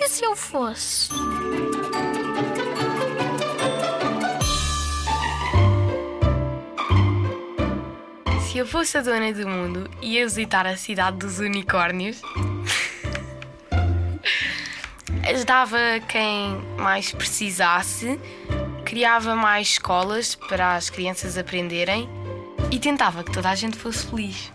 E se eu fosse? Se eu fosse a dona do mundo, ia visitar a cidade dos unicórnios. Ajudava quem mais precisasse, criava mais escolas para as crianças aprenderem e tentava que toda a gente fosse feliz.